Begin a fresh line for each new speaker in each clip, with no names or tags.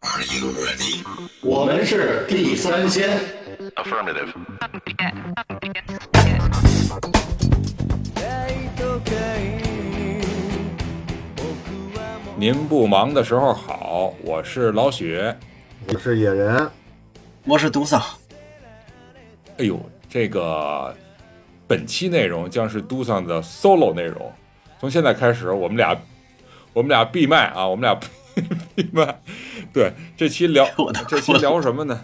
Are you ready？
我们是地三鲜。
Affirmative.
您不忙的时候好，我是老许。
我是野人，
我是独桑，
哎呦，这个本期内容将是都桑的 solo 内容。从现在开始，我们俩我们俩闭麦啊，我们俩闭麦。对，这期聊 这期聊什么呢？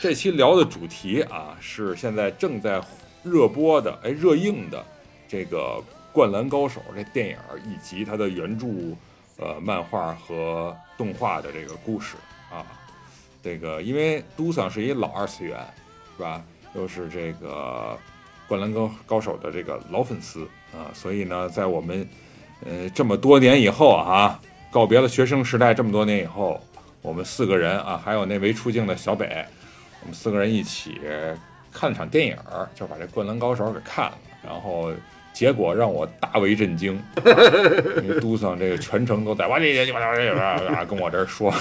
这期聊的主题啊，是现在正在热播的，哎，热映的这个《灌篮高手》这电影以及它的原著呃漫画和动画的这个故事啊。这个因为都桑是一老二次元，是吧？又是这个《灌篮高高手》的这个老粉丝啊，所以呢，在我们呃这么多年以后啊，告别了学生时代这么多年以后，我们四个人啊，还有那没出镜的小北，我们四个人一起看了场电影儿，就把这《灌篮高手》给看了，然后结果让我大为震惊，因为都桑这个全程都在哇这这哇这哇跟我这儿说，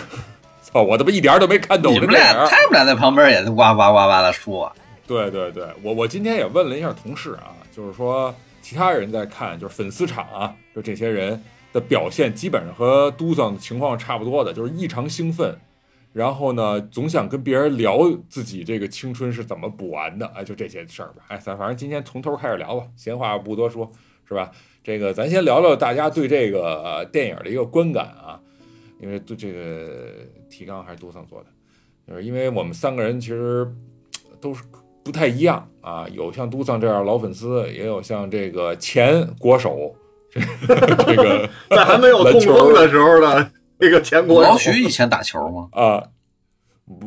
操，我他妈一点儿都没看懂
你们俩。他们俩在旁边也是哇哇哇哇的说，
对对对，我我今天也问了一下同事啊，就是说其他人在看，就是粉丝场啊，就这些人的表现基本上和都桑情况差不多的，就是异常兴奋，然后呢总想跟别人聊自己这个青春是怎么补完的，哎，就这些事儿吧。哎，咱反正今天从头开始聊吧，闲话不多说，是吧？这个咱先聊聊大家对这个、电影的一个观感啊，因为对这个提纲还是都桑做的，就是因为我们三个人其实都是不太一样啊，有像都桑这样老粉丝，也有像这个前国手，这这个
在还没有痛风的时候呢这个前国手
老许以前打球吗？
啊，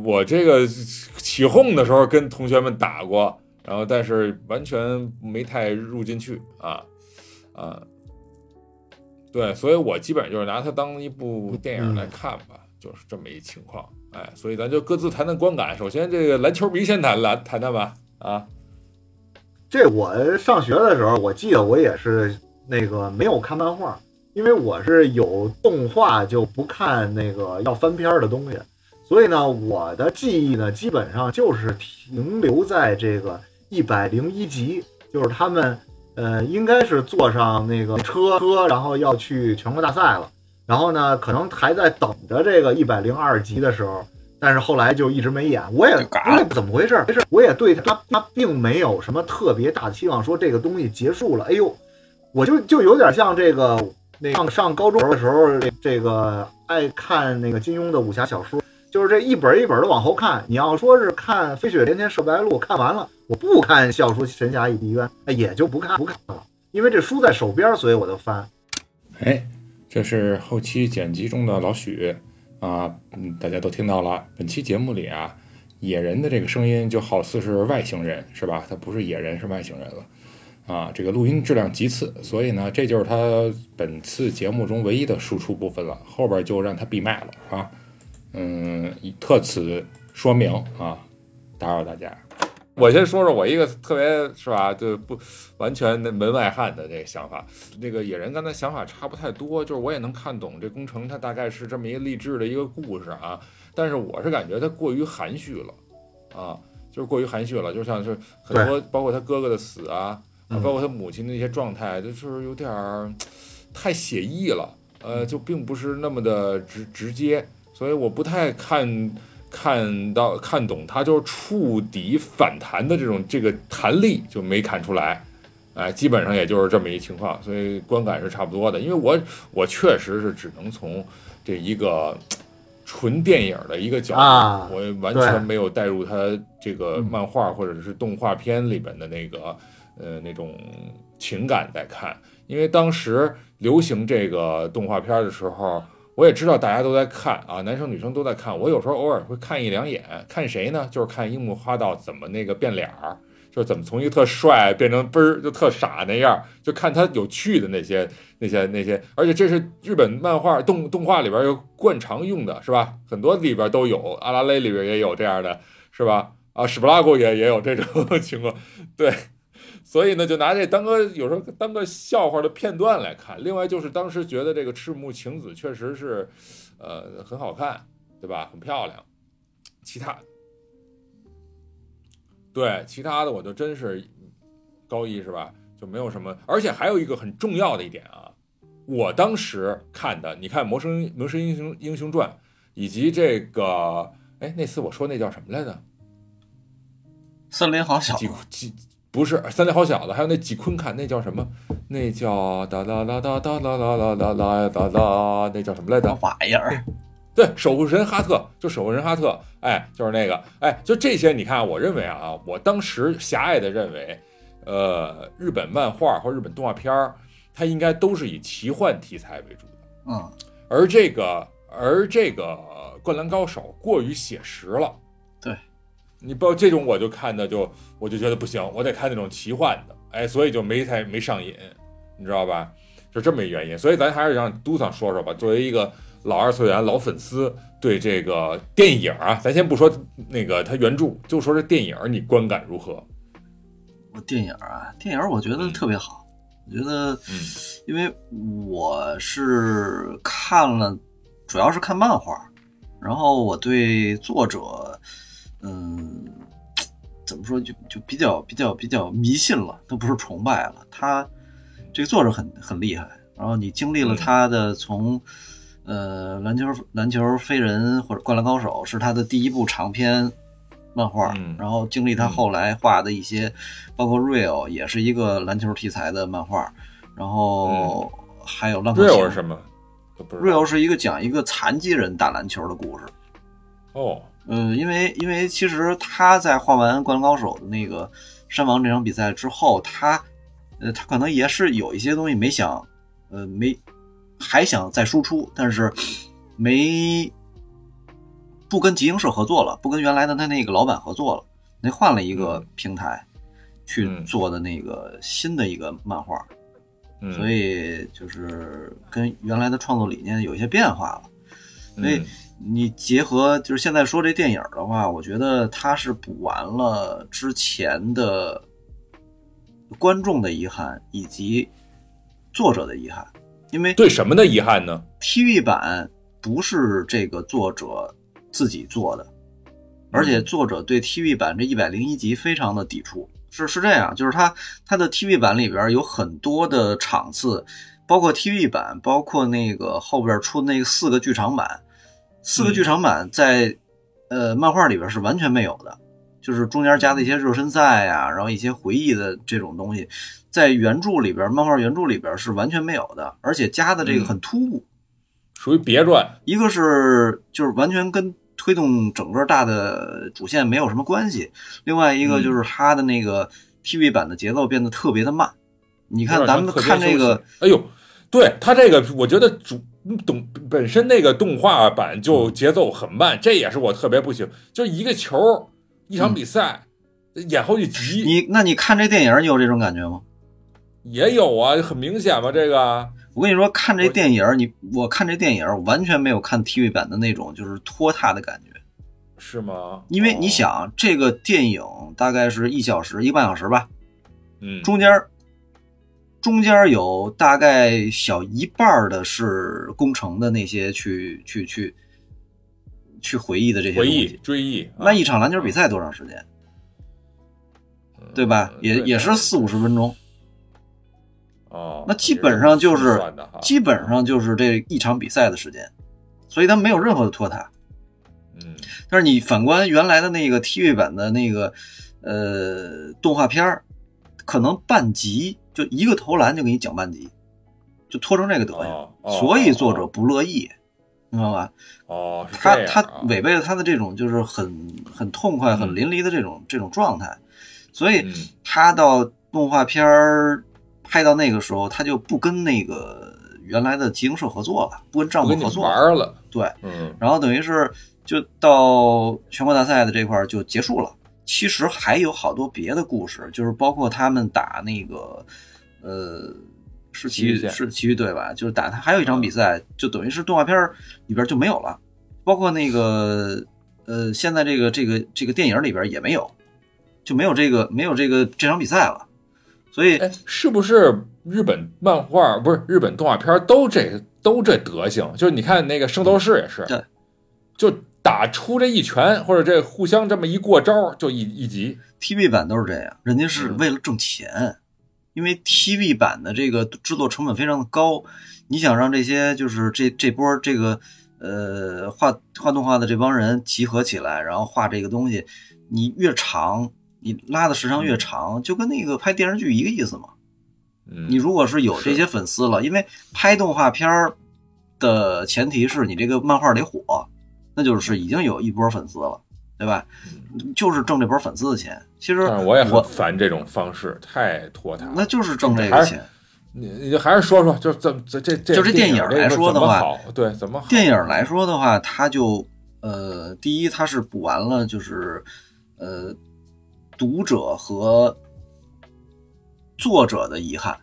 我这个起哄的时候跟同学们打过，然后但是完全没太入进去啊啊，对，所以我基本上就是拿它当一部电影来看吧，就是这么一情况。哎，所以咱就各自谈谈观感。首先，这个篮球迷先谈篮谈谈吧。啊，
这我上学的时候，我记得我也是那个没有看漫画，因为我是有动画就不看那个要翻篇儿的东西，所以呢，我的记忆呢基本上就是停留在这个一百零一集，就是他们呃应该是坐上那个车车，然后要去全国大赛了，然后呢可能还在等着这个一百零二集的时候。但是后来就一直没演，我也怎么回事儿，没事儿，我也对他他并没有什么特别大的期望，说这个东西结束了，哎呦，我就就有点像这个那上上高中的时候，这个爱看那个金庸的武侠小说，就是这一本一本的往后看。你要说是看《飞雪连天射白鹿》，看完了，我不看《笑书神侠倚碧鸳》，哎也就不看不看了，因为这书在手边，所以我就翻。
哎，这是后期剪辑中的老许啊，嗯，大家都听到了。本期节目里啊，野人的这个声音就好似是外星人，是吧？他不是野人，是外星人了。啊，这个录音质量极次，所以呢，这就是他本次节目中唯一的输出部分了，后边就让他闭麦了啊。嗯，特此说明啊，打扰大家。我先说说我一个特别是吧，就不完全的门外汉的这个想法。那个野人刚才想法差不太多，就是我也能看懂这工程它大概是这么一个励志的一个故事啊，但是我是感觉它过于含蓄了啊，就是过于含蓄了，就像是很多包括他哥哥的死啊，包括他母亲的一些状态，就是有点儿太写意了，呃，就并不是那么的直直接，所以我不太看。看到看懂他就是触底反弹的这种这个弹力就没看出来，哎，基本上也就是这么一情况，所以观感是差不多的。因为我我确实是只能从这一个纯电影的一个角度，
啊
我完全没有带入他这个
嗯
漫画或者是动画片里边的那个呃那种情感在看。因为当时流行这个动画片的时候。我也知道大家都在看啊，男生女生都在看。我有时候偶尔会看一两眼，看谁呢？就是看樱木花道怎么那个变脸儿，就是怎么从一个特帅变成嘣儿就特傻那样，就看他有趣的那些 那些那些。而且这是日本漫画动动画里边有惯常用的，是吧？很多里边都有，阿拉蕾里边也有这样的，是吧？啊，史布拉古也也有这种 情况，对。所以呢，就拿这当个有时候当个笑话的片段来看。另外就是当时觉得这个赤木晴子确实是，呃，很好看对吧？很漂亮。其他，对其他的我就真是高一是吧？就没有什么。而且还有一个很重要的一点啊，我当时看的，你看《魔神魔神英雄英雄传》，以及这个，哎，那次我说那叫什么来着？
森林好小
几几不是三连好小子，还有那几坤坎那叫什么？那叫哒哒哒哒哒哒哒哒哒哒哒哒，那叫什么来着？
玩意儿，
对，守护神哈特，就守护神哈特，哎，就是那个，哎，就这些，你看，我认为啊，我当时狭隘的认为，呃，日本漫画或日本动画片儿，它应该都是以奇幻题材为主的，
嗯，
而这个，而这个《灌篮高手》过于写实了，
对，
你不这种我就看的就我就觉得不行，我得看那种奇幻的，哎，所以就没太没上瘾，你知道吧？就这么一原因，所以咱还是让嘟桑说说吧，作为一个。老二次元老粉丝对这个电影啊，咱先不说那个他原著，就说这电影你观感如何？
我电影啊，电影我觉得特别好，我觉得，
嗯，
因为我是看了，主要是看漫画，然后我对作者，嗯，怎么说就就比较比较比较迷信了，都不是崇拜了，他这个作者很很厉害，然后你经历了他的从。呃，篮球篮球飞人或者灌篮高手是他的第一部长篇漫画，然后经历他后来画的一些，包括 Real 也是一个篮球题材的漫画，然后还有浪客行。
Real 是什么
？Real 是一个讲一个残疾人打篮球的故事。
哦，
嗯，因为因为其实他在画完灌篮高手的那个山王这场比赛之后，他呃他可能也是有一些东西没想，呃没。还想再输出，但是没不跟集英社合作了，不跟原来的他那个老板合作了，那换了一个平台去做的那个新的一个漫画，所以就是跟原来的创作理念有一些变化了。所以你结合就是现在说这电影的话，我觉得它是补完了之前的观众的遗憾以及作者的遗憾。因为
对什么的遗憾呢
？TV 版不是这个作者自己做的，而且作者对 TV 版这一百零一集非常的抵触。是是这样，就是他他的 TV 版里边有很多的场次，包括 TV 版，包括那个后边出那个四个剧场版，四个剧场版在呃漫画里边是完全没有的，就是中间加的一些热身赛啊，然后一些回忆的这种东西。在原著里边，漫画原著里边是完全没有的，而且加的这个很突兀，
属于别传。
一个是就是完全跟推动整个大的主线没有什么关系，另外一个就是它的那个 TV 版的节奏变得特别的慢。你看咱们看这个，
哎呦，对它这个，我觉得主动本身那个动画版就节奏很慢，这也是我特别不行，就一个球一场比赛演好几集。
你那你看这电影，你有这种感觉吗？
也有啊，很明显吧。这个，
我跟你说，看这电影，你我看这电影完全没有看 TV 版的那种，就是拖沓的感觉，
是吗？
因为你想，这个电影大概是一小时一个半小时吧，
嗯，
中间中间有大概小一半的是工程的那些去去去去回忆的这些
回忆追忆。
那一场篮球比赛多长时间？对吧？也也是四五十分钟。
哦，
那基本上就是基本上就是这一场比赛的时间，所以它没有任何的拖沓。
嗯，
但是你反观原来的那个 TV 版的那个呃动画片儿，可能半集就一个投篮就给你讲半集，就拖成这个德行，所以作者不乐意，你知道吧？
哦，
他他违背了他的这种就是很很痛快、很淋漓的这种这种状态，所以他到动画片儿。拍到那个时候，他就不跟那个原来的集英社合作了，不跟账目合作
玩了。
对，
嗯，
然后等于是就到全国大赛的这块就结束了。其实还有好多别的故事，就是包括他们打那个呃是奇遇是奇遇队吧，就是打他还有一场比赛，就等于是动画片里边就没有了，包括那个呃现在这个这个这个电影里边也没有，就没有这个没有这个这场比赛了。所以，
是不是日本漫画不是日本动画片都这都这德行？就是你看那个《圣斗士》也是，
对，
就打出这一拳，或者这互相这么一过招，就一一集。
TV 版都是这样，人家是
嗯
为了挣钱，因为 TV 版的这个制作成本非常的高，你想让这些就是这这波这个呃画画动画的这帮人集合起来，然后画这个东西，你越长，你拉的时长越长，就跟那个拍电视剧一个意思嘛。
嗯，
你如果是有这些粉丝了，因为拍动画片儿的前提是你这个漫画得火，那就是已经有一波粉丝了，对吧？就是挣这波粉丝的钱。其实
我也很
我
烦这种方式，太拖沓了。
那就是挣这个钱。
你你还是说说，就怎么这这这
就这电影
影
来说的话
对怎么好？
电影来说的话，它就呃，第一它是补完了，就是呃，读者和作者的遗憾，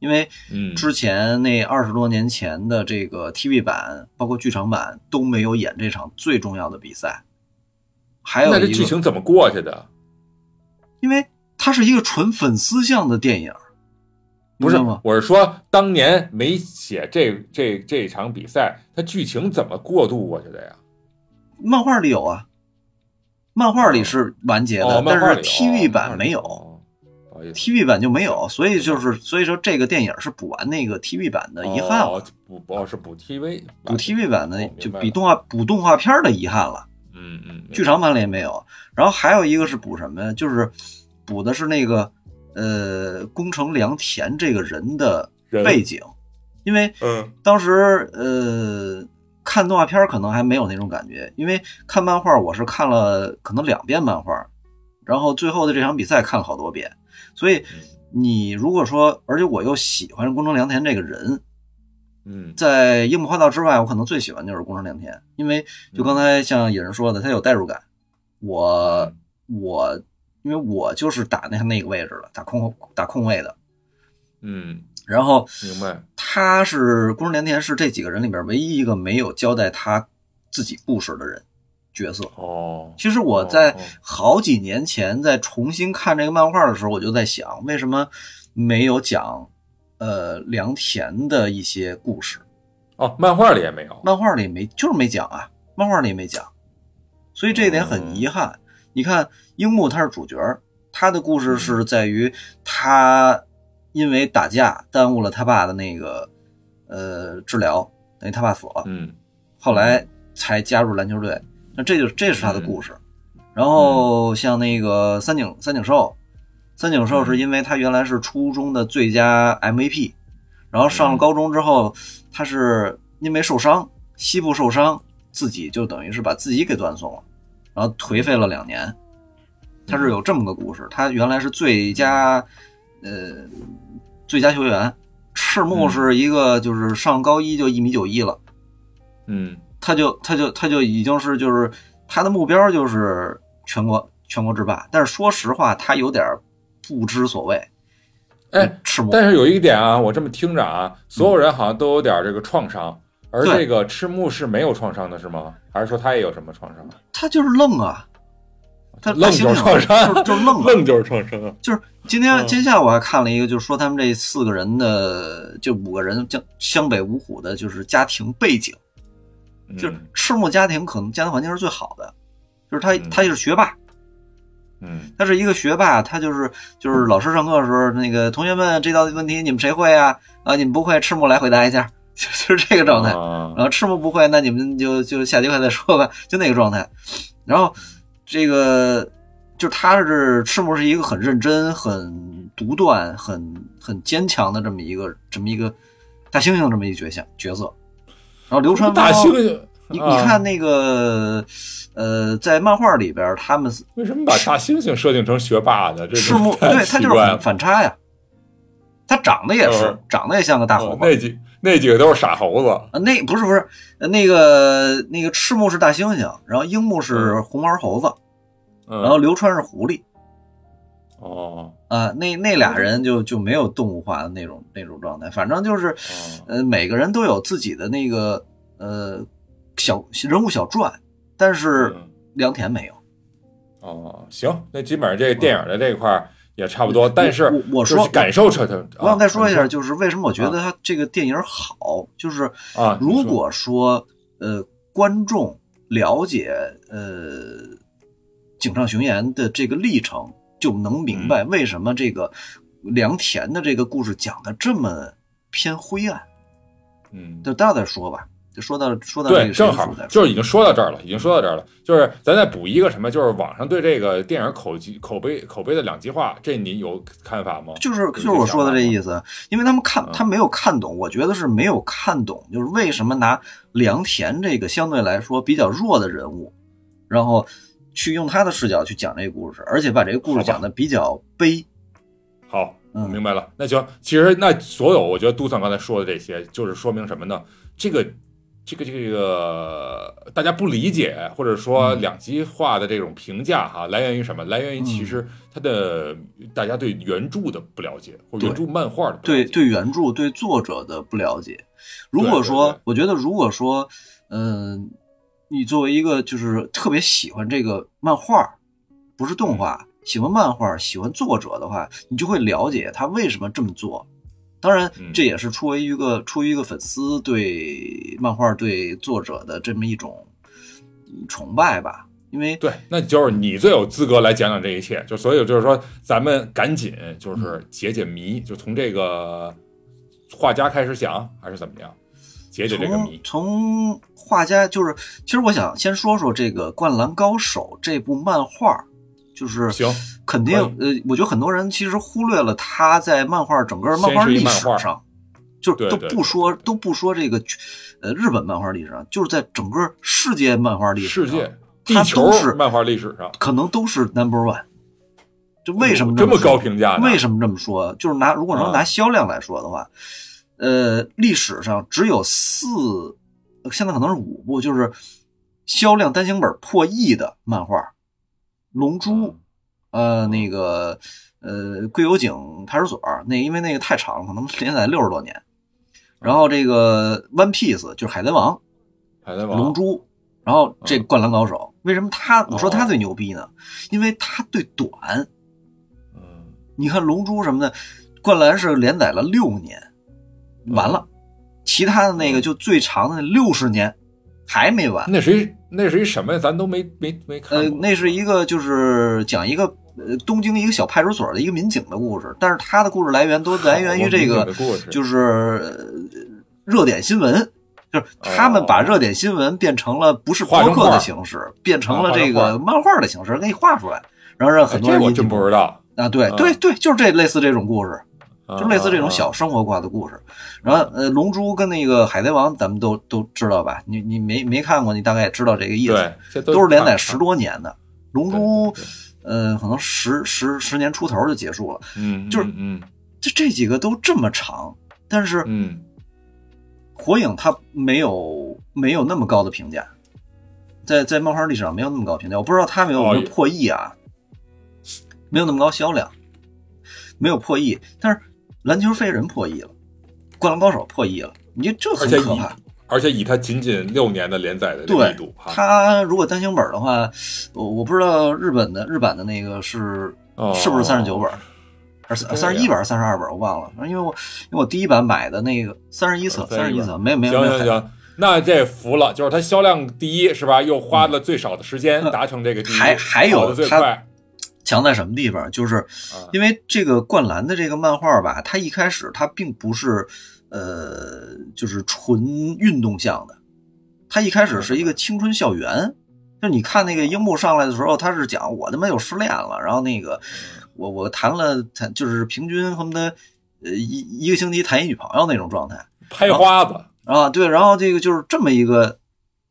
因为
嗯
之前那二十多年前的这个 TV 版，包括剧场版都没有演这场最重要的比赛。还有
那剧情怎么过去的？
因为它是一个纯粉丝向的电影，
不是
吗？，
我是说当年没写这这这场比赛，它剧情怎么过渡过去的呀？
漫画里有啊，漫画里是完结的，
哦，
但是 TV
哦
版没有。，TV 版就没有，所以就是所以说这个电影是补完那个 TV 版的遗憾
补哦是补 TV
补 TV 版的
哦
就比动画补动画片的遗憾了，
嗯嗯，
剧场版里也没有。然后还有一个是补什么呀？就是补的是那个呃宫城良田这个人的背景，因为
嗯。
当时呃看动画片可能还没有那种感觉，因为看漫画我是看了可能两遍漫画，然后最后的这场比赛看了好多遍，所以你如果说，而且我又喜欢宫城良田这个人，
嗯。
在樱木花道之外，我可能最喜欢就是宫城良田，因为就刚才像野人说的，他有代入感，我我因为我就是打那那个位置的，打空打空位的，
嗯，
然后
明白。
他是宫城良田是这几个人里边唯一一个没有交代他自己故事的人角色。
哦，
其实我在好几年前在重新看这个漫画的时候，我就在想，为什么没有讲呃良田的一些故事？
哦，漫画里也没有。
漫画里没，就是没讲啊，漫画里没讲，所以这一点很遗憾。你看樱木他是主角，他的故事是在于他因为打架耽误了他爸的那个呃治疗，等于他爸死了，
嗯
后来才加入篮球队。那这就这是他的故事。然后像那个三井三井寿，三井寿是因为他原来是初中的最佳 MVP，然后上了高中之后，他是因为受伤，膝部受伤，自己就等于是把自己给断送了，然后颓废了两年。他是有这么个故事，他原来是最佳，呃，最佳球员，赤木是一个就是上高一就一米九一了。
嗯
他就他就他就已经是就是他的目标就是全国全国制霸，但是说实话，他有点不知所谓。
哎，
赤木，
但是有一点啊，我这么听着啊，所有人好像都有点这个创伤，而这个赤木是没有创伤的，是吗？还是说他也有什么创伤？
他就是愣啊，他
愣就是创
就是
伤，
就是愣啊。
愣就是创伤。啊。
就是今天
嗯。
今天下午我还看了一个，就是说他们这四个人的就五个人江湘北五虎的，就是家庭背景，就是
嗯。
赤木家庭可能家庭环境是最好的，就是他
嗯。
他就是学霸，
嗯
他是一个学霸，他就是就是老师上课的时候，那个同学们这道问题你们谁会啊？啊，你们不会，赤木来回答一下，就是这个状态。
啊
然后赤木不会，那你们就就下节课再说吧，就那个状态。然后这个就他是赤木是一个很认真、很独断、很很坚强的这么一个这么一个大猩猩这么一个角色角色。然后流川
大
枫
猩猩，
你
啊
你看那个呃，在漫画里边，他们
为什么把大猩猩设定成学霸呢？这
赤木对他就是反。反差呀，他长得也是、
嗯。
长得也像个大猴子。
哦那几那几个都是傻猴子。
啊，那不是不是，呃那个那个赤木是大猩猩，然后樱木是红毛猴子，
嗯，
然后流川是狐狸
哦。
啊、那那俩人就就没有动物化的那种那种状态，反正就是
哦。
呃每个人都有自己的那个呃小人物小传，但是
嗯
良田没有。
哦，行，那基本上这个电影的这一块儿也差不多，但是
我我说
是感受彻它。
我想再说一下，
啊
就是为什么我觉得他这个电影好，就是
啊，
如果说呃观众了解呃井上雄彦的这个历程，就能明白为什么这个良田的这个故事讲的这么偏灰暗。
嗯，
就待会儿再说吧，就说到说到这
对，正好就是已经说到这儿了，已经说到这儿了。就是咱再补一个什么，就是网上对这个电影口级口碑口碑的两极化，这你有看法吗？
就是就是我说的这意
思。
因为他们看
嗯
他没有看懂，我觉得是没有看懂，就是为什么拿良田这个相对来说比较弱的人物，然后去用他的视角去讲这个故事，而且把这个故事讲的比较悲。
好，
嗯
明白了。那行，其实那所有我觉得杜桑刚才说的这些，就是说明什么呢？这个。这个这个大家不理解，或者说
嗯
两极化的这种评价哈，来源于什么？来源于其实它的大家对原著的不了解，或者原著漫画的
对
解。
对原著对作者的不了解。如果说，我觉得如果说，嗯、你作为一个就是特别喜欢这个漫画，不是动画，喜欢漫画，喜欢作者的话，你就会了解他为什么这么做。当然
嗯，
这也是出于一个出于一个粉丝对漫画对作者的这么一种崇拜吧。因为
对，那就是你最有资格来讲讲这一切。就所以就是说，咱们赶紧就是解解谜，就从这个画家开始想，还是怎么样解解这个
从
谜？
从画家就是，其实我想先说说这个《灌篮高手》这部漫画，就是
行，
肯定呃，我觉得很多人其实忽略了他在漫画整个漫画历史上，就都不说都不说这个呃日本漫画历史上，就是在整个世界漫画历史上，
世界、地球
都是
漫画历史上，
可能都是 number one。就为什么
这么
么
高评价？
为什么这么说？就是拿如果说
啊
拿销量来说的话，呃，历史上只有四，呃现在可能是五部，就是销量单行本破亿的漫画，《龙珠》呃，那个呃，《桂有井派出所》那因为那个太长了，可能连载六十多年。然后这个《One Piece》就是《海贼王》，
海贼王、
龙珠，然后这
嗯《
灌篮高手》，为什么他我说他
哦。
最牛逼呢？因为他对短，
嗯，
你看《龙珠》什么的，《灌篮》是连载了六年，完了，其他的那个就最长的六十年还没完。
那是一那是一什么呀？咱都没没没看
呃。，那是一个就是讲一个呃东京一个小派出所的一个民警的故事，但是他的故事来源都来源于这个就是呃热点新闻。就是他们把热点新闻变成了不是播客的形式，变成了这个漫画的形式，给你画出来，然后让很多
哎这我真不知道，
啊，对
嗯
对对，就是这类似这种故事。
就
就类似这种小生活化的故事。然后呃，龙珠跟那个海贼王，咱们都都知道吧？你你没没看过，你大概也知道这个意思。都是连载十，多年的。龙珠呃，可能十十十年出头就结束了。
嗯，
就是
嗯
这这几个都这么长，但是
嗯
火影它没有没有那么高的评价，在在漫画历史上没有那么高评价。我不知道它有没有
哦
没有破亿啊，没有那么高销量，没有破亿。但是篮球飞人破亿了，灌篮高手破亿了，你这
而且以
很可怕。
而且以他仅仅六年的连载的力度哈，
它如果单行本的话，我我不知道日本的日版的那个是
哦。
是不是三十九本，还是三十一本还是、三十二本，我忘了。因为我因为我第一版买的那个三十一册，三十一册，没有没有
行
没有
行。行，那这服了，就是它销量第一是吧？又花了最少的时间
嗯
达成这个第一，
还还有
跑得最
它
快，
强在什么地方？就是
啊
因为这个灌篮的这个漫画吧，它一开始它并不是呃就是纯运动向的，它一开始是一个青春校园。就你看那个樱木上来的时候，他是讲我他妈又失恋了，然后那个我我谈了谈就是平均恨不得呃一一个星期谈一女朋友那种状态
拍花子，
啊，对，然后这个就是这么一个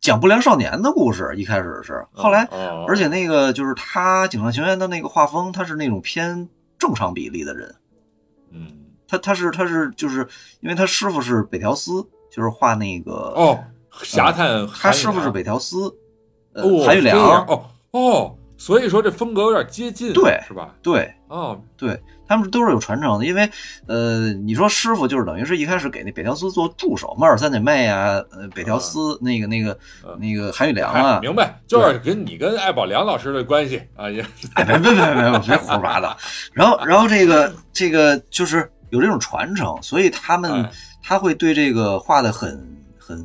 讲不良少年的故事，一开始是，后来
哦。
而且那个就是他警上行员的那个画风，他是那种偏正常比例的人，
嗯。
他他是他是就是因为他师傅是北条司，就是画那个
哦，侠探
他师傅是北条司，呃，
哦
韩玉良，
哦哦，所以说这风格有点接近，
对
是吧？
对
哦，
对，他们都是有传承的，因为呃，你说师傅就是等于是一开始给那北条司做助手，猫耳三姐妹啊，呃，北条司那个那个
嗯。
那个韩宇良
哎
啊，
明白，就是跟你跟艾宝良老师的关系啊，也
哎，别别别别别别胡说八道。然后，然后这个这个就是有这种传承，所以他们
哎。
他会对这个画的很很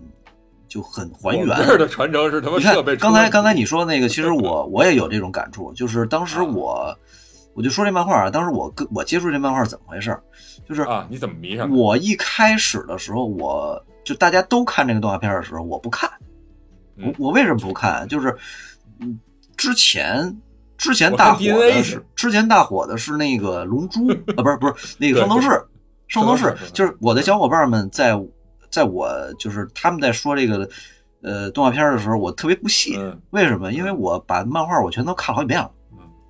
就很还原。
这儿的传承是他妈
你看
设备出
刚才刚才你说那个，其实我我也有这种感触，就是当时我我就说这漫画啊，当时我跟我接触这漫画怎么回事，就是
啊，你怎么迷上？
我一开始的时候，我就大家都看这个动画片的时候，我不看。我
嗯
我为什么不看？就是嗯，之前之前大火的
是
之前大火的是那个《龙珠》啊，不是不是那个《圣斗士》，《圣斗士就是我的小伙伴们在在我就是他们在说这个呃动画片的时候，我特别不屑。
嗯，
为什么？因为我把漫画我全都看好几遍了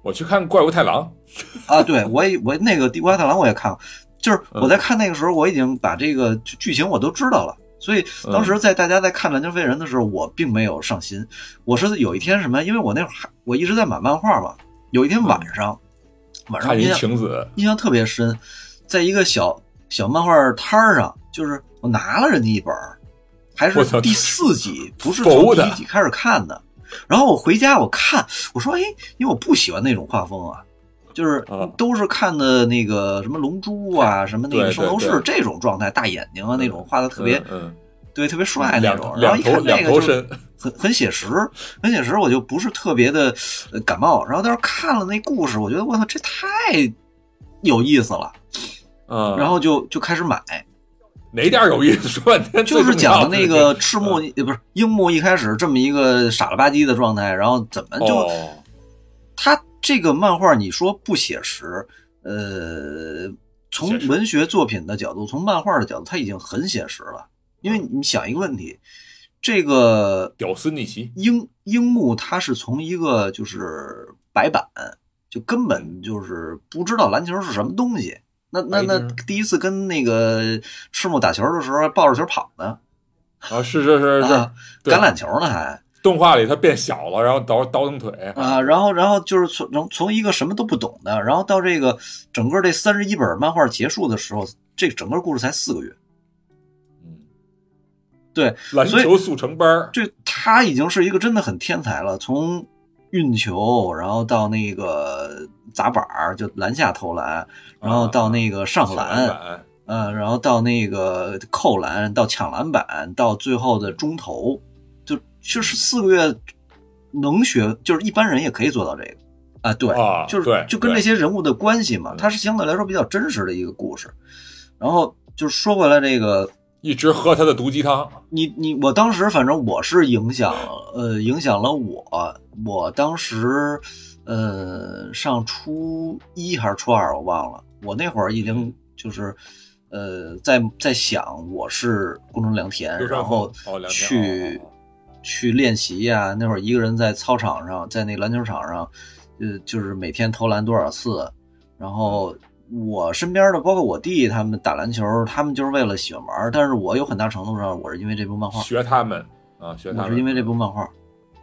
我去看怪物太郎，
啊！对我也我那个《地瓜太郎》我也看了，就是我在看那个时候，我已经把这个剧剧情我都知道了。所以当时在大家在看《蓝球飞人》的时候，我并没有上心。我是有一天什么？因为我那会儿还我一直在买漫画嘛。有一天晚上，晚上印象印象特别深，在一个小小漫画摊儿上，就是我拿了人家一本，还是第四集，不是 从第一集开始看的。然后我回家我看，我说哎，因为我不喜欢那种画风啊，就是
啊
都是看的那个什么龙珠啊，什么那个圣斗士这种状态，大眼睛啊那种画的特别
嗯，
对特别帅那种。然后一看那个就是很很写实，很写实，我就不是特别的呃感冒。然后但是看了那故事，我觉得我操，这太有意思了，
嗯，
然后就就开始买，
哪点有意思？说半天
就是讲的那个赤木不是樱木一开始这么一个傻了吧唧的状态，然后怎么就
哦，
他这个漫画你说不写实，呃，从文学作品的角度，从漫画的角度，他已经很写实了。因为你想一个问题，这个
屌丝逆袭，
樱樱木他是从一个就是白板，就根本就是不知道篮球是什么东西。那那那第一次跟那个赤木打球的时候，还抱着球跑呢，
啊，是是是是
啊，橄榄球呢还
动画里他变小了，然后倒倒腾腿。
啊，然后然后就是从从从一个什么都不懂的，然后到这个整个这三十一本漫画结束的时候，这整个故事才四个月，
嗯，
对，
篮球速成班儿，
这他已经是一个真的很天才了，从运球，然后到那个砸板儿，就篮下投篮，然后到那个上篮，
板，
呃，然后到那个扣篮，到抢篮板，到最后的中投，就就是四个月能学，就是一般人也可以做到这个。啊，对，
啊，
就是就跟这些人物的关系嘛，
嗯。
它是相对来说比较真实的一个故事。然后就是说回来这个，
一直喝他的毒鸡汤，
你你我当时反正我是影响呃影响了我，我当时呃上初一还是初二我忘了，我那会儿已经就是呃在在想我是宫城良田，然后去
哦
去练习呀、那会儿一个人在操场上，在那篮球场上，呃，就是每天投篮多少次，然后。我身边的，包括我弟他们打篮球，他们就是为了喜欢玩儿。但是我有很大程度上，我是因为这部漫画，
学他们啊，学他们，
我是因为这部漫画。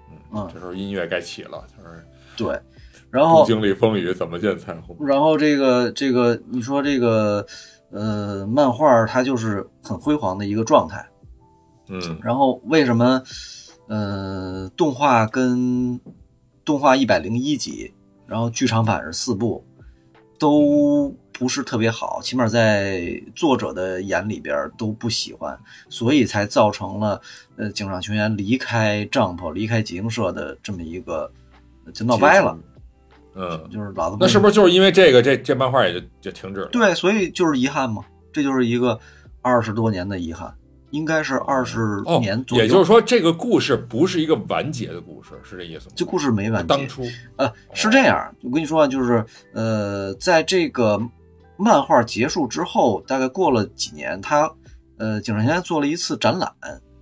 嗯
嗯
这时候音乐该起了，就是
对，然
不
后
经历风雨怎么见彩虹？
然后这个这个，你说这个呃，漫画它就是很辉煌的一个状态。
嗯
然后为什么呃，动画跟动画一百零一集，然后剧场版是四部，都不是特别好，起码在作者的眼里边都不喜欢，所以才造成了呃警上雄彦离开帐篷、离开集英社的这么一个就闹掰了，
嗯，
就是老子
那是不是就是因为这个，这这漫画也就就停止了？
对，所以就是遗憾嘛，这就是一个二十多年的遗憾，应该是二十
哦
年，左右。
也就是说，这个故事不是一个完结的故事，是这意思吗？
这故事没完结。
当初
呃，是这样，我跟你说啊，就是呃，在这个漫画结束之后，大概过了几年，他呃，井上雄彦做了一次展览，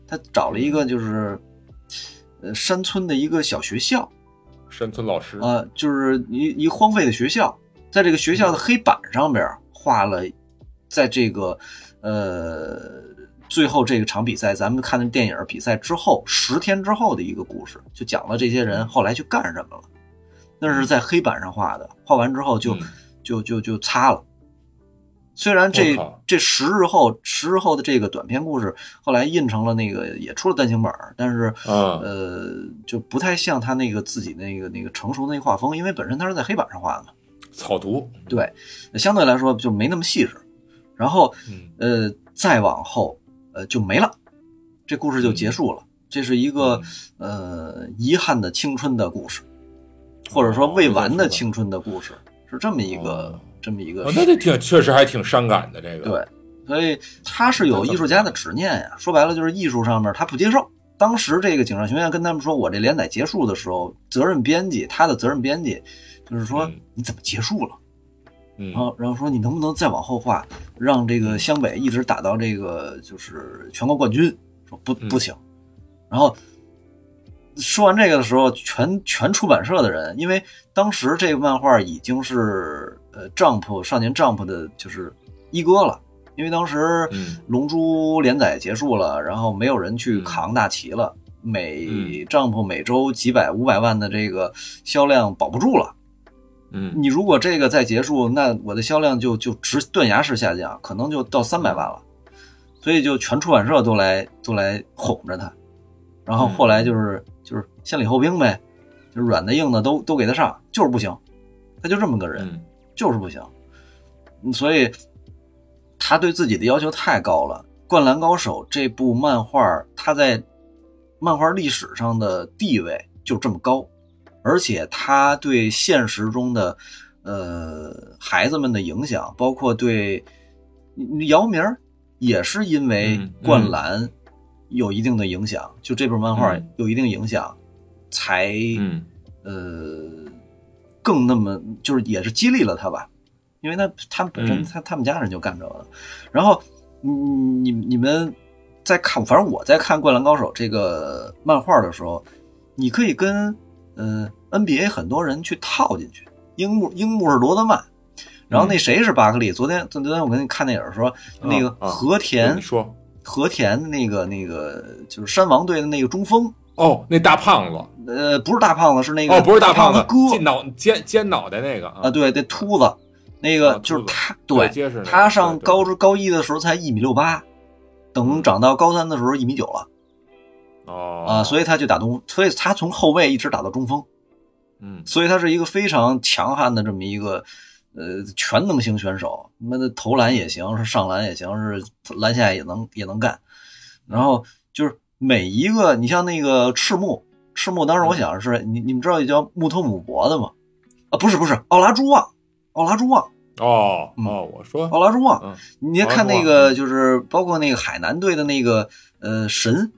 他找了一个就是呃山村的一个小学校
山村老师，
啊、就是一一荒废的学校，在这个学校的黑板上边画了，在这个呃最后这个场比赛，咱们看的电影比赛之后十天之后的一个故事，就讲了这些人后来去干什么了。那是在黑板上画的，画完之后就、
嗯
就就就擦了。虽然这这十日后十日后的这个短篇故事后来印成了那个也出了单行本儿，但是
啊
呃就不太像他那个自己那个那个成熟那个画风，因为本身他是在黑板上画的嘛，
草图，
对，相对来说就没那么细致。然后
嗯
呃再往后呃就没了，这故事就结束了。这是一个呃遗憾的青春的故事，或者说未完的青春的故事，是这么一个
哦
这么一个
哦，那这挺确实还挺伤感的这个。
对，所以他是有艺术家的执念呀。说白了就是艺术上面他不接受。当时这个井上雄彦跟他们说，我这连载结束的时候，责任编辑他的责任编辑就是说
嗯
你怎么结束了？
嗯
然后然后说你能不能再往后画，让这个湘北一直打到这个就是全国冠军？说不
嗯
不行。然后说完这个的时候，全全出版社的人，因为当时这个漫画已经是呃 Jump 少年 Jump 的就是一哥了，因为当时
嗯
龙珠连载结束了，然后没有人去扛大旗了，每
嗯
Jump 每周几百五百万的这个销量保不住了。
嗯
你如果这个再结束，那我的销量就就直断崖式下降，可能就到三百万了。所以就全出版社都来都来哄着他，然后后来就是就是先礼后兵呗，就是软的硬的都都给他上，就是不行，他就这么个人，
嗯
就是不行。嗯所以他对自己的要求太高了。《灌篮高手》这部漫画，他在漫画历史上的地位就这么高，而且他对现实中的呃孩子们的影响，包括对姚明也是因为灌篮有一定的影响，就这本漫画
嗯。
有一定影响，才
嗯。
呃更那么就是也是激励了他吧，因为他他本身
嗯。
他他们家人就干这个的，然后你你你们在看，反正我在看《灌篮高手》这个漫画的时候，你可以跟呃 NBA 很多人去套进去，樱木樱木是罗德曼。然后那谁是巴克利？昨天昨天我跟你看电影说，那个
啊
和田和田那个那个就是山王队的那个中锋，
哦，那大胖子。
呃，不是大胖子，是那个
哦，不是大胖子，
胖哥
尖脑尖尖脑袋那个
啊，对，那秃子，那个就是他，
对
他上高高一的时候才一米六八，等长到高三的时候一米九了
哦。
啊，所以他就打中，所以他从后卫一直打到中锋，
嗯。
所以他是一个非常强悍的这么一个呃全能型选手，他妈的投篮也行，是上篮也行，是篮下也能也能干，然后就是每一个，你像那个赤木，赤木当时我想的是，你你们知道叫木托姆博的吗？啊，不是不是，奥拉朱旺，奥拉朱旺。嗯
哦哦，我说
奥拉朱旺，
嗯。
你别看那个，就是包括那个海南队的那个呃神，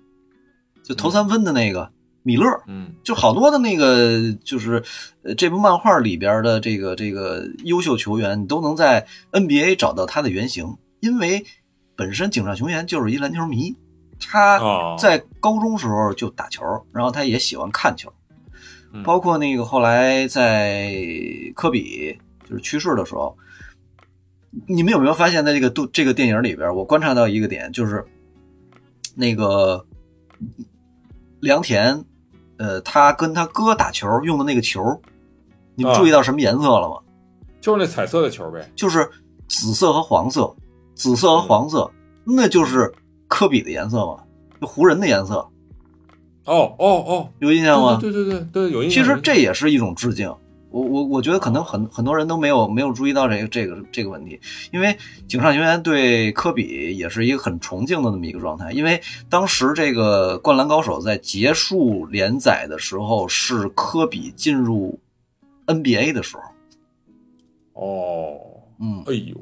就投三分的那个米勒，
嗯。
就好多的那个就是呃这部漫画里边的这个这个优秀球员，你都能在 NBA 找到他的原型，因为本身井上雄彦就是一篮球迷，他
哦。
在高中时候就打球，然后他也喜欢看球，
嗯。
包括那个后来在科比就是去世的时候，你们有没有发现，在这个都这个电影里边，我观察到一个点，就是那个良田，呃，他跟他哥打球用的那个球，你们
啊
注意到什么颜色了吗？
就是那彩色的球呗。
就是紫色和黄色，紫色和黄色，那就是科比的颜色嘛，就湖人的颜色，
哦哦哦，
有印象吗？
对对对对对，有印象。
其实这也是一种致敬。我我我觉得可能很很多人都没有没有注意到这个这个这个问题，因为井上雄彦对科比也是一个很崇敬的那么一个状态。因为当时这个《灌篮高手》在结束连载的时候，是科比进入 NBA 的时候，
哦，
嗯，
哎呦，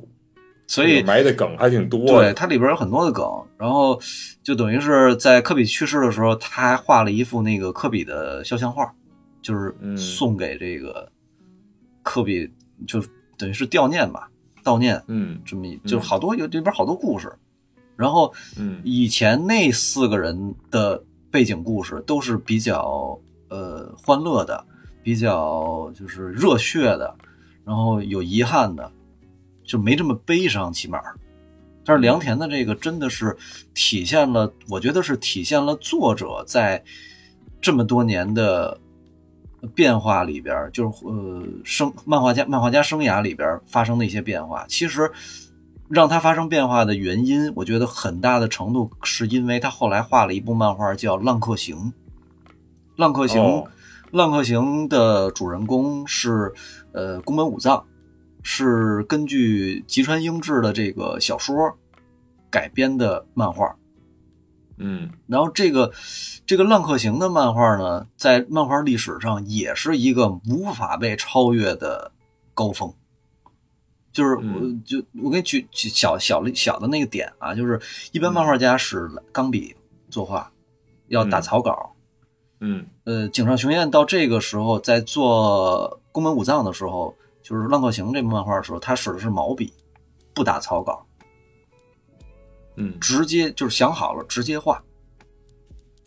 所以
埋的梗还挺多
对
的。
它里边有很多的梗，然后就等于是在科比去世的时候，他还画了一幅那个科比的肖像画，就是
嗯
送给这个科比，就等于是悼念吧，悼念
嗯
这么一，就是好多有里边好多故事，然后
嗯
以前那四个人的背景故事都是比较呃欢乐的，比较就是热血的，然后有遗憾的，就没这么悲伤，起码。但是良田的这个真的是体现了，我觉得是体现了作者在这么多年的变化里边，就是呃生漫画家漫画家生涯里边发生的一些变化。其实让他发生变化的原因，我觉得很大的程度是因为他后来画了一部漫画叫《浪客行》。浪客行，
哦
浪客行的主人公是呃宫本武藏，是根据吉川英治的这个小说改编的漫画。
嗯。
然后这个这个浪客行的漫画呢，在漫画历史上也是一个无法被超越的高峰。就是我
嗯。
就我给你举举小小的小的那个点啊，就是一般漫画家使钢笔作画，要打
嗯。
草稿。
嗯。
呃，井上雄彦到这个时候在做宫本武藏的时候，就是《浪客行》这部漫画的时候，他使的是毛笔，不打草稿，
嗯，
直接就是想好了直接画。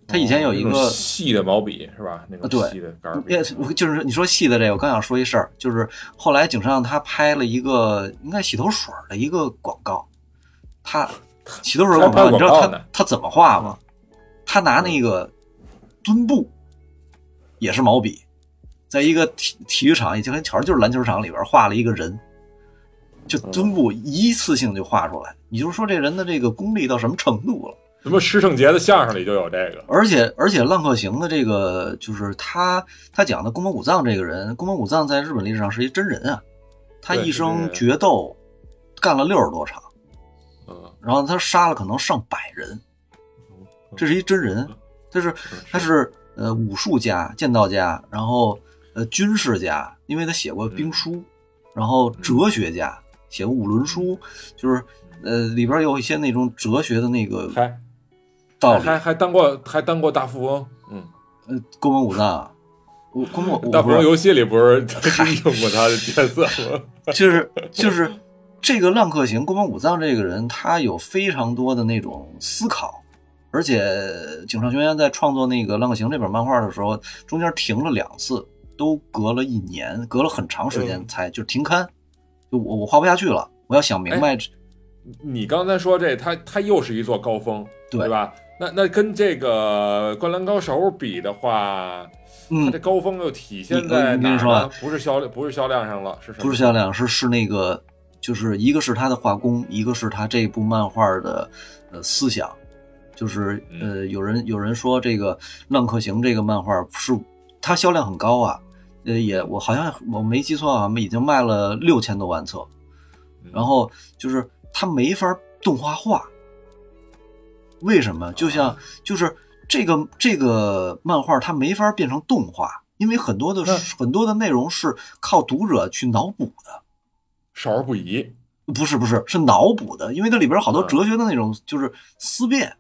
他以前有一个
细的毛笔是吧？那种细的杆儿笔。
也我就是你说细的这个，我刚想说一事儿，就是后来井上他拍了一个应该洗头水的一个广告，他洗头水儿广告，你知道他他怎么画吗？他拿那个墩布，也是毛笔，在一个体体育场，也就跟巧就是篮球场里边画了一个人，就墩布一次性就画出来，你就说这人的这个功力到什么程度了？
什么师圣杰的相声里就有这个。
而且而且浪客行的这个就是他他讲的宫本武藏这个人，宫本武藏在日本历史上是一真人啊，他一生决斗干了六十多场，
嗯，
然后他杀了可能上百人，这是一真人，他是他是呃武术家、剑道家，然后呃军事家，因为他写过兵书，然后哲学家写过五伦书，就是呃里边有一些那种哲学的那个
还
道理。
还还当过还当过大富翁。嗯，
呃，宫本武藏啊，我宫本我
大富翁游戏里不是用 过他的角色吗？
就是就是这个浪客行宫本武藏这个人，他有非常多的那种思考，而且井上雄彦在创作那个浪客行这本漫画的时候，中间停了两次，都隔了一年，隔了很长时间
嗯
才就停刊，就我我画不下去了，我要想明白这，
你刚才说这，他他又是一座高峰，
对
吧？那那跟这个《灌篮高手》比的话，它
嗯
这，高峰又体现
你
在哪儿呢？不是销量，不是销量上了，是什么？
不是销量，是是那个，就是一个是他的画工，一个是他这部漫画的呃思想，就是呃有人有人说这个《浪客行》这个漫画是它销量很高啊，呃也我好像我没记错啊，已经卖了六千多万册，
嗯
然后就是它没法动画化，为什么？就像就是这个这个漫画它没法变成动画，因为很多的
那
很多的内容是靠读者去脑补的。
少儿不宜。
不是不是是脑补的，因为它里边好多
嗯
哲学的那种就是思辨，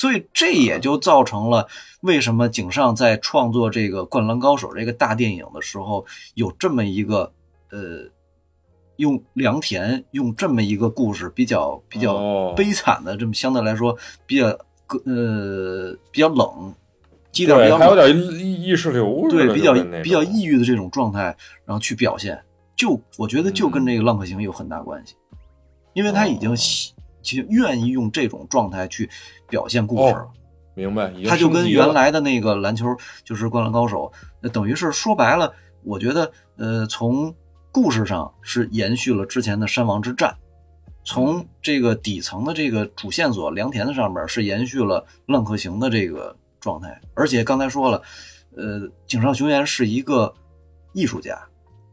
所以这也就造成了为什么井上在创作这个《灌篮高手》这个大电影的时候，有这么一个呃，用良田用这么一个故事比较比较
哦。
悲惨的这么相对来说比较呃比较冷，基调比，较冷，
还有点意意识流，
对比较比较抑郁的这种状态，然后去表现，就我觉得就跟
嗯。
这个《浪客行》有很大关系，因为他已经
哦
喜就愿意用这种状态去表现故事了。
哦明白，
他就跟原来的那个篮球就是《灌篮高手》，那等于是说白了，我觉得呃，从故事上是延续了之前的山王之战，从这个底层的这个主线索良田的上面是延续了浪客行的这个状态，而且刚才说了，呃，井上雄彦是一个艺术家，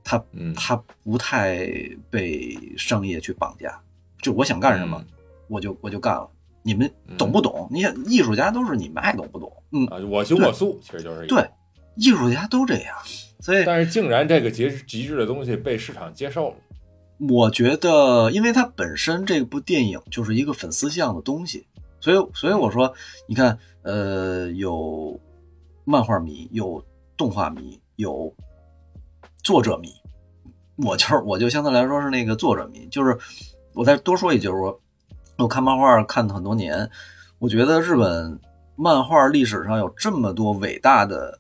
他
嗯。
他不太被商业去绑架，就我想干什么，
嗯
我就我就干了。你们懂不懂？你想，艺术家都是你们爱懂不懂？嗯，
啊，我行我素，其实就是
对，艺术家都这样，所以
但是竟然这个极极致的东西被市场接受了，
我觉得，因为它本身这部电影就是一个粉丝向的东西，所以所以我说，你看，呃，有漫画迷，有动画迷，有作者迷，我就是我就相对来说是那个作者迷，就是我再多说一句，就是说我看漫画看了很多年，我觉得日本漫画历史上有这么多伟大的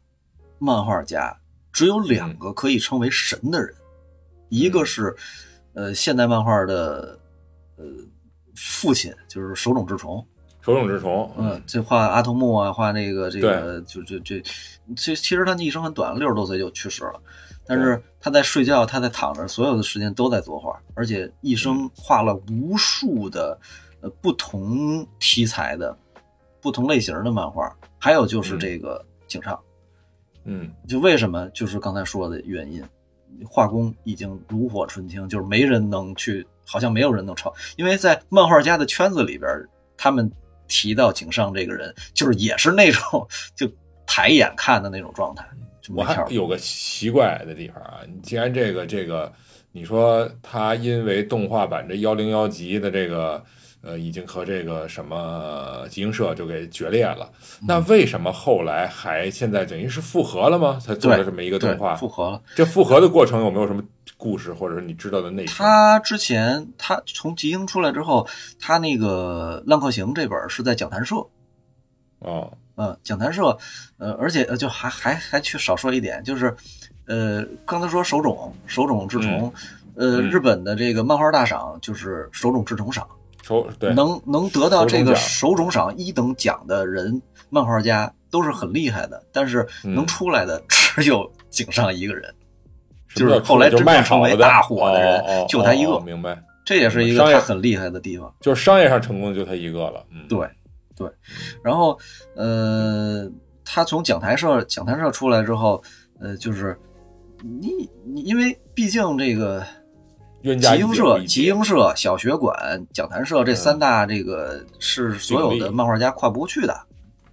漫画家，只有两个可以称为神的人，一个是呃现代漫画的呃父亲，就是手冢治虫，
手冢治虫，
嗯，这画阿童木啊，画那个这个就就这，其其实他一生很短，六十多岁就去世了。但是他在睡觉，他在躺着，所有的时间都在作画，而且一生画了无数的呃不同题材的、不同类型的漫画。还有就是这个井上，
嗯
就为什么就是刚才说的原因，画工已经炉火纯青，就是没人能去，好像没有人能超，因为在漫画家的圈子里边，他们提到井上这个人，就是也是那种就抬眼看的那种状态，
我还。有个奇怪的地方啊，你既然这个这个，你说他因为动画版这幺零幺集的这个呃，已经和这个什么集英社就给决裂了，那为什么后来还现在等于是复合了吗？才做了这么一个动画？
复合了。
这复合的过程有没有什么故事，或者是你知道的内容？
他之前他从集英出来之后，他那个《浪客行》这本是在讲谈社，
哦，
嗯，讲谈社，呃，而且呃，就还还还去少说一点，就是，呃，刚才说手冢手冢治虫，呃，
嗯
日本的这个漫画大赏就是手冢治虫赏，
手对，
能能得到这个
手
手冢赏一等奖的人，漫画家都是很厉害的，但是能
嗯
出来的只有井上一个人，就是后来真正成为大火的人就他一个
哦明白，
这也是一个他很厉害的地方。
就是商业上成功的就他一个了。嗯，
对，对，然后呃，他从讲台社讲台社出来之后，呃，就是你你因为毕竟这个
冤家
集英社、集英社、小学馆、讲谈社这三大这个是所有的漫画家跨不过去的。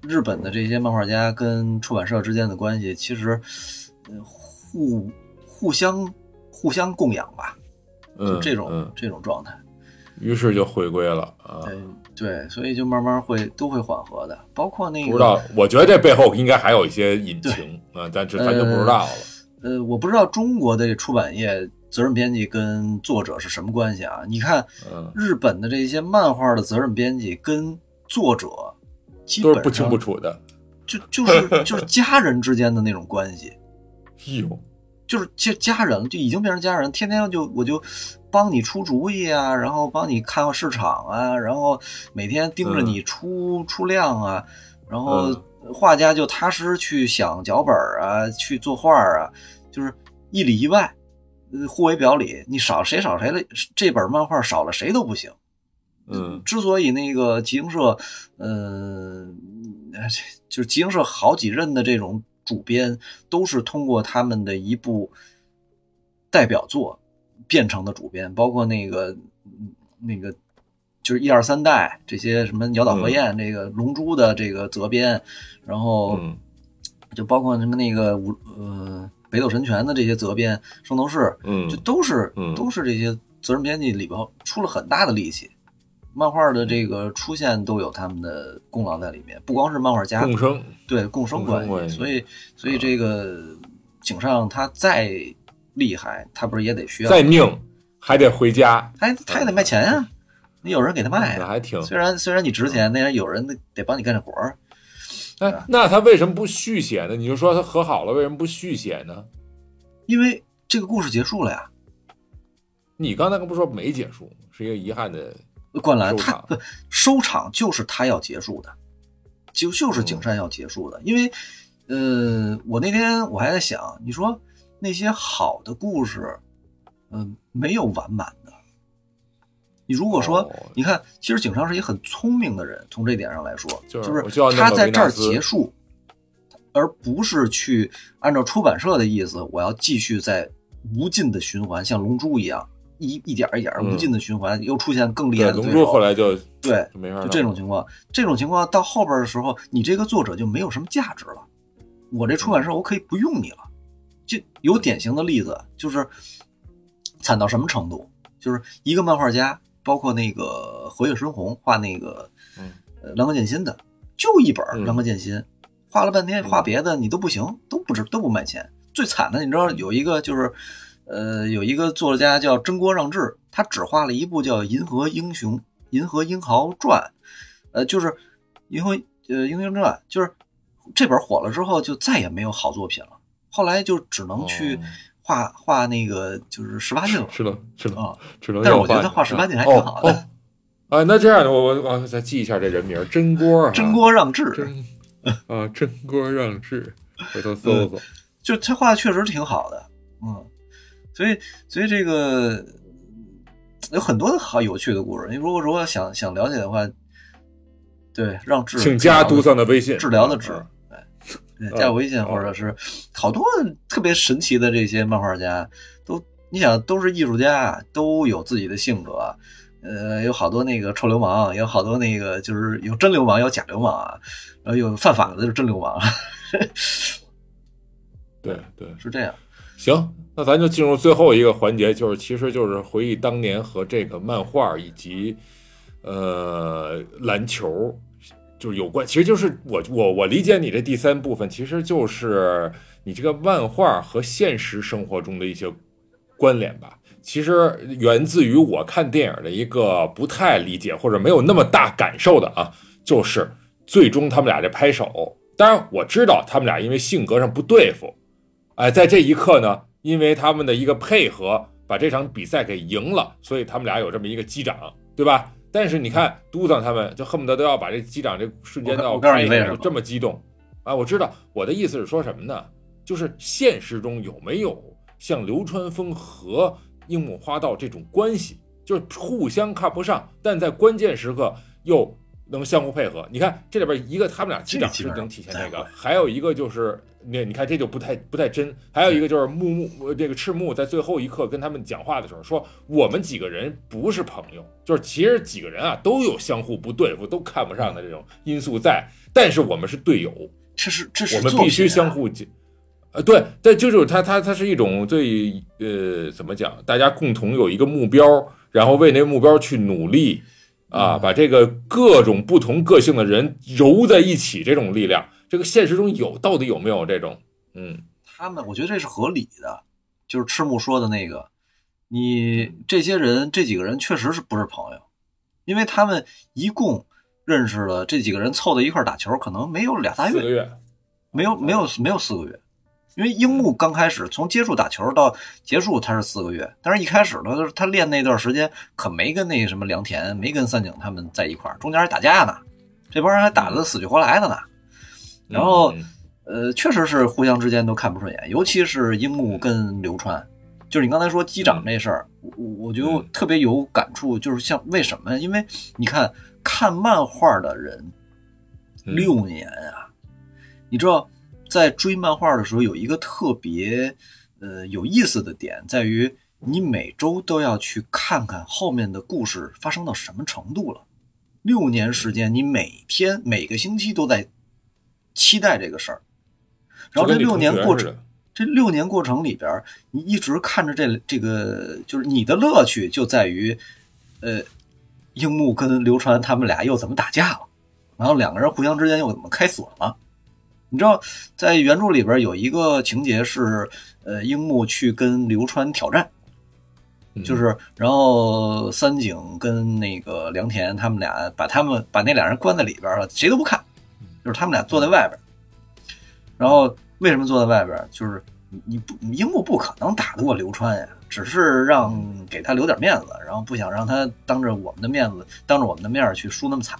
日本的这些漫画家跟出版社之间的关系，其实呃互互相互相供养吧，就
嗯，
这种、
嗯，
这种状态。
于是就回归了啊。
对对，所以就慢慢会都会缓和的，包括那个
不知道，我觉得这背后应该还有一些隐情啊，但这咱就不知道了。
呃，我不知道中国的出版业责任编辑跟作者是什么关系啊？你看
嗯，
日本的这些漫画的责任编辑跟作者基本上
都是不清不楚的。
就就是就是家人之间的那种关系，
哟，
就是家家人就已经变成家人，天天就我就帮你出主意啊，然后帮你看看市场啊，然后每天盯着你出、出量啊，然后画家就踏实去想脚本啊，去作画啊，就是一里一外，呃，互为表里，你少谁少谁的，这本漫画少了谁都不行。
嗯
之所以那个集英社，呃，就是集英社好几任的这种主编，都是通过他们的一部代表作变成的主编，包括那个嗯那个就是一二三代这些什么鸟岛和彦、这个龙珠的这个责编，然后
嗯
就包括什么那个武呃北斗神拳的这些责编，圣斗士，
嗯
就都是、
嗯
都是这些责任编辑里边出了很大的力气，漫画的这个出现都有他们的功劳在里面，不光是漫画家
共生，
对共生关系，所以所以这个井上他再厉害，他不是也得需要
再命还得回家，
还他也得卖钱呀、你有人给他卖呀、
那还挺。
虽然虽然你值钱，那人有人得得帮你干这活儿，
哎，那他为什么不续写呢？你就说他和好了，为什么不续写呢？
因为这个故事结束了呀。
你刚才不是说没结束，是一个遗憾的。
灌篮他不收场就是他要结束的，就就是景山要结束的，因为呃，我那天我还在想，你说那些好的故事，嗯、没有完满的。你如果说，
哦
你看，其实井上是一个很聪明的人，从这点上来说，
就是
他在这儿结束，而不是去按照出版社的意思，我要继续在无尽的循环，像龙珠一样，一一点儿一点儿
嗯
无尽的循环，又出现更厉，害的对手。
龙珠后来就
对，
就没法
就这种情况，这种情况到后边的时候，你这个作者就没有什么价值了。我这出版社我可以不用你了。就有典型的例子，就是惨到什么程度？就是一个漫画家，包括那个河野深红画那个
嗯
呃《浪客剑心》的，就一本
嗯《
浪客剑心》，画了半天，画别的你都不行，都不值，都不卖钱。最惨的，你知道有一个就是，呃，有一个作家叫真锅让治，他只画了一部叫《银河英雄》《银河英豪传》，呃，就是《银河呃英雄传》，就是这本火了之后就再也没有好作品了，后来就只能去
哦
画、画那个就是十八禁了
是的，是的
啊。
只能
但是我觉得他画十八禁还挺好的
哦哦啊，那这样的，我我我再记一下这人名儿，真锅 啊，
真锅让治，
真啊，真锅让治，回头搜搜。
就他画的确实挺好的，嗯，所以所以这个有很多好有趣的故事。你如果如果想想了解的话，对，让治
请加杜桑的微信，
治疗的治加我微信
哦
或者是好多特别神奇的这些漫画家，都你想都是艺术家，都有自己的性格，呃，有好多那个臭流氓，有好多那个就是有真流氓，有假流氓啊，然后有犯法的就是真流氓，
对对，
是这样。
行，那咱就进入最后一个环节，就是其实就是回忆当年和这个漫画以及呃篮球就是有关，其实就是我我我理解你这第三部分，其实就是你这个漫画和现实生活中的一些关联吧。其实源自于我看电影的一个不太理解或者没有那么大感受的啊，就是最终他们俩这拍手，当然我知道他们俩因为性格上不对付。哎，在这一刻呢，因为他们的一个配合，把这场比赛给赢了，所以他们俩有这么一个击掌，对吧？但是你看，嘟囔他们就恨不得都要把这机长这瞬间都要
我告诉
拍一下，
你为什么
就这么激动啊！我知道，我的意思是说什么呢？就是现实中有没有像流川枫和樱木花道这种关系，就是互相看不上，但在关键时刻又能相互配合。你看这里边一个他们俩击掌是能体现这个，还有一个就是那你看这就不太不太真，还有一个就是木木呃这个赤木在最后一刻跟他们讲话的时候说，我们几个人不是朋友，就是其实几个人啊都有相互不对付、都看不上的这种因素在，但是我们是队友，
这是这是
我们必须相互解。呃，对，但，就是它，它，它是一种最，呃，怎么讲？大家共同有一个目标，然后为那个目标去努力，啊，把这个各种不同个性的人揉在一起，这种力量，这个现实中有，到底有没有这种？嗯，
他们，我觉得这是合理的，就是赤木说的那个，你这些人这几个人确实是不是朋友，因为他们一共认识了这几个人凑到一块打球，可能没有俩仨月，
四个月，
没有没有没有四个月，因为樱木刚开始从接触打球到结束他是四个月，但是一开始呢，他练那段时间可没跟那什么良田，没跟三井他们在一块儿，中间还打架呢，这帮人还打得死去活来的呢，然后。
嗯
呃，确实是互相之间都看不顺眼，尤其是樱木跟流川，就是你刚才说击掌这事儿，我我就
嗯。
特别有感触，就是像为什么？因为你看看漫画的人
嗯。
六年啊，你知道在追漫画的时候有一个特别呃有意思的点，在于你每周都要去看看后面的故事发生到什么程度了。六年时间，你每天每个星期都在期待这个事儿。然后这六年过程，这六年过程里边，你一直看着这这个，就是你的乐趣就在于，呃，樱木跟流川他们俩又怎么打架了，然后两个人互相之间又怎么开锁了。你知道，在原著里边有一个情节是，呃，樱木去跟流川挑战，
嗯
就是然后三井跟那个良田他们俩把他们把那俩人关在里边了，谁都不看，就是他们俩坐在外边。然后为什么坐在外边？就是你你不樱木不可能打得过流川呀，只是让给他留点面子，然后不想让他当着我们的面子，当着我们的面去输那么惨。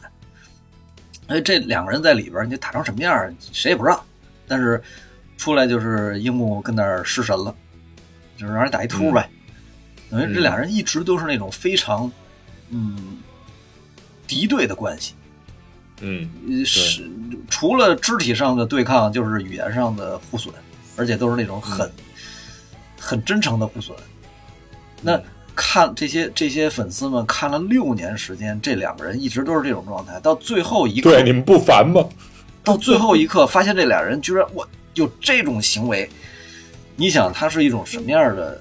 哎，这两个人在里边，你打成什么样，谁也不知道。但是出来就是樱木跟那儿失神了，就是让人打一突呗。等于这俩人一直都是那种非常嗯敌对的关系。
嗯
呃是除了肢体上的对抗，就是语言上的互损，而且都是那种很、很真诚的互损。那看这些这些粉丝们看了六年时间，这两个人一直都是这种状态，到最后一刻，
对，你们不烦吗？
到最后一刻发现这俩人居然我有这种行为，你想他是一种什么样的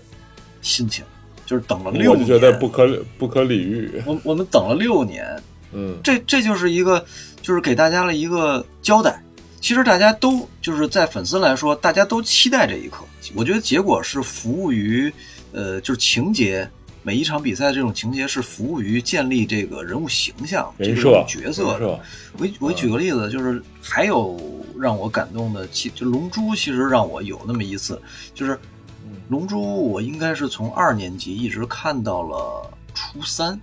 心情？就是等了六年，
我就觉得不可不可理喻。
我我们等了六年，
嗯
这这就是一个，就是给大家了一个交代。其实大家都就是在粉丝来说，大家都期待这一刻。我觉得结果是服务于，呃，就是情节，每一场比赛这种情节是服务于建立这个人物形象、这个
人设
角色我我举个例子，就是还有让我感动的，其就龙珠，其实让我有那么一次，就是龙珠，我应该是从二年级一直看到了初三。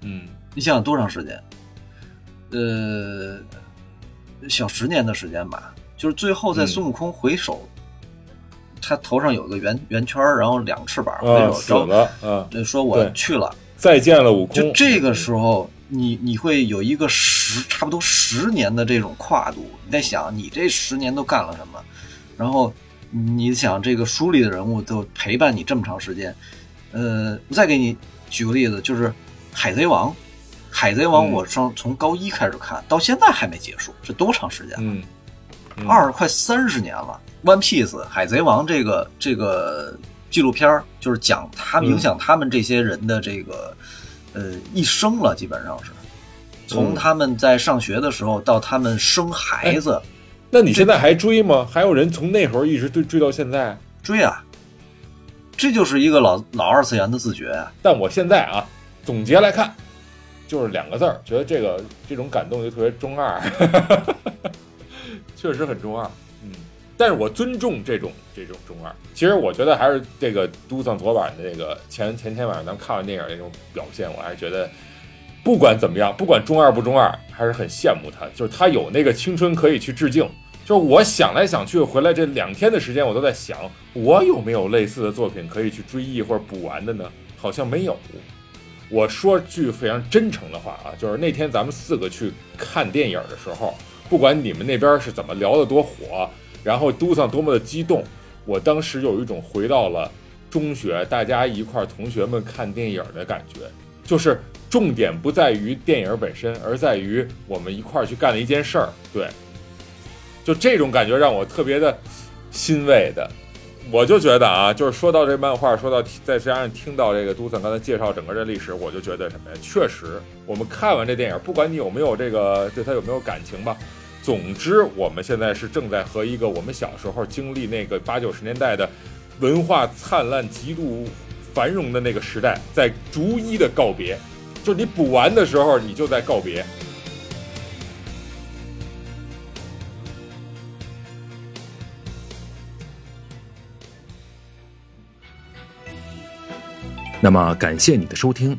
嗯
你想想多长时间？呃，小十年的时间吧。就是最后在
嗯
孙悟空回首，他头上有个圆圆圈儿，然后两个翅膀回
啊
手招，
死了啊！
呃说我
对
去了。
再见了，悟空。
就这个时候，你你会有一个十差不多十年的这种跨度，你在想你这十年都干了什么，然后你想这个书里的人物都陪伴你这么长时间，呃，我再给你举个例子，就是海贼王》，《海贼王》
嗯
我上从高一开始看，到现在还没结束，这多长时间？
了，嗯
二快三十年了。One Piece 海贼王这个这个纪录片儿就是讲他们
嗯
影响他们这些人的这个、呃一生了，基本上是从
嗯
他们在上学的时候到他们生孩子、
那你现在还追吗？还有人从那时候一直追追到现在？
追啊，这就是一个老老二次元的自觉啊。
但我现在啊，总结来看，就是两个字儿，觉得这个这种感动就特别中二，确实很中二。但是我尊重这种这种中二。其实我觉得还是这个都桑昨晚的那个前前天晚上咱们看完电影那种表现，我还是觉得不管怎么样，不管中二不中二，还是很羡慕他，就是他有那个青春可以去致敬。就是我想来想去，回来这两天的时间，我都在想，我有没有类似的作品可以去追忆或者补完的呢？好像没有。我说句非常真诚的话啊，就是那天咱们四个去看电影的时候，不管你们那边是怎么聊得多火，然后都桑多么的激动，我当时有一种回到了中学，大家一块儿同学们看电影的感觉，就是重点不在于电影本身，而在于我们一块儿去干了一件事儿。对，就这种感觉让我特别的欣慰的。我就觉得啊，就是说到这漫画，说到再加上听到这个杜森刚才介绍整个这历史，我就觉得什么呀？确实，我们看完这电影，不管你有没有这个对他有没有感情吧，总之我们现在是正在和一个我们小时候经历那个八九十年代的文化灿烂、极度繁荣的那个时代，在逐一的告别。就是你补完的时候，你就在告别。
那么感谢你的收听，《